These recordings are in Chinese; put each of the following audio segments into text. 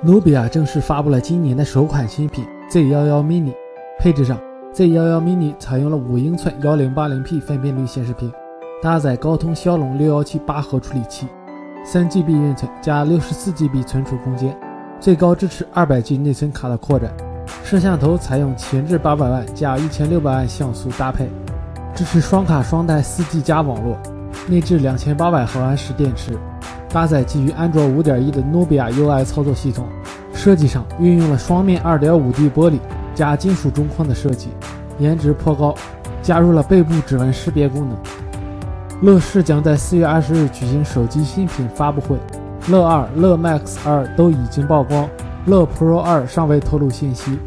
努比亚正式发布了今年的首款新品 Z11 mini。配置上，Z11 mini 采用了五英寸 1080P 分辨率显示屏，搭载高通骁龙617八核处理器，3GB 运存加 64GB 存储空间，最高支持 200G 内存卡的扩展。摄像头采用前置800万加1600万像素搭配，支持双卡双待 4G 加网络，内置2800毫安时电池。搭载基于安卓5.1的努比亚 UI 操作系统，设计上运用了双面 2.5D 玻璃加金属中框的设计，颜值颇高，加入了背部指纹识别功能。乐视将在4月20日举行手机新品发布会，乐2、乐 Max 2都已经曝光，乐 Pro 2尚未透露信息。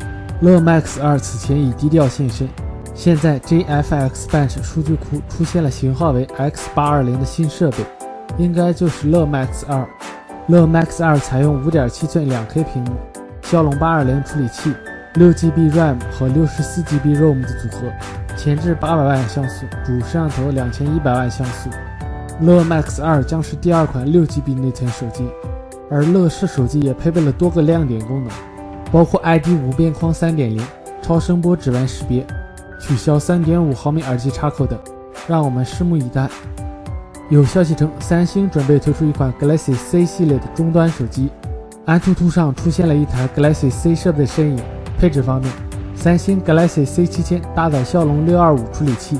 乐 Max 2此前已低调现身，现在 JFX Bench 数据库出现了型号为 X820 的新设备。应该就是乐 Max 2，乐 Max 2采用5.7寸两 K 屏幕，骁龙820处理器，6GB RAM 和 64GB ROM 的组合，前置800万像素，主摄像头2100万像素。乐 Max 2将是第二款 6GB 内存手机，而乐视手机也配备了多个亮点功能，包括 ID 无边框3.0、超声波指纹识别、取消3.5毫米耳机插口等，让我们拭目以待。有消息称，三星准备推出一款 Galaxy C 系列的终端手机。安兔兔上出现了一台 Galaxy C 设备的身影。配置方面，三星 Galaxy C 七千搭载骁龙六二五处理器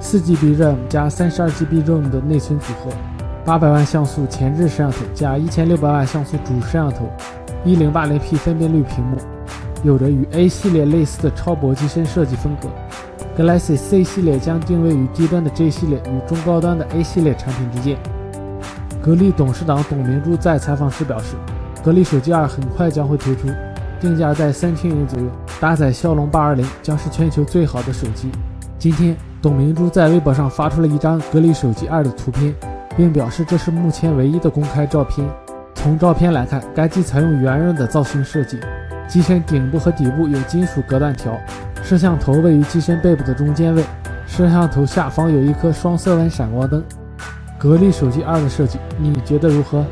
，4GB RAM 加 32GB ROM 的内存组合，800万像素前置摄像头加1600万像素主摄像头，1080p 分辨率屏幕，有着与 A 系列类似的超薄机身设计风格。Galaxy C 系列将定位于低端的 G 系列与中高端的 A 系列产品之间。格力董事长董明珠在采访时表示，格力手机二很快将会推出，定价在三千元左右，搭载骁龙八二零，将是全球最好的手机。今天，董明珠在微博上发出了一张格力手机二的图片，并表示这是目前唯一的公开照片。从照片来看，该机采用圆润的造型设计，机身顶部和底部有金属隔断条。摄像头位于机身背部的中间位，摄像头下方有一颗双色温闪光灯。格力手机二的设计，你觉得如何？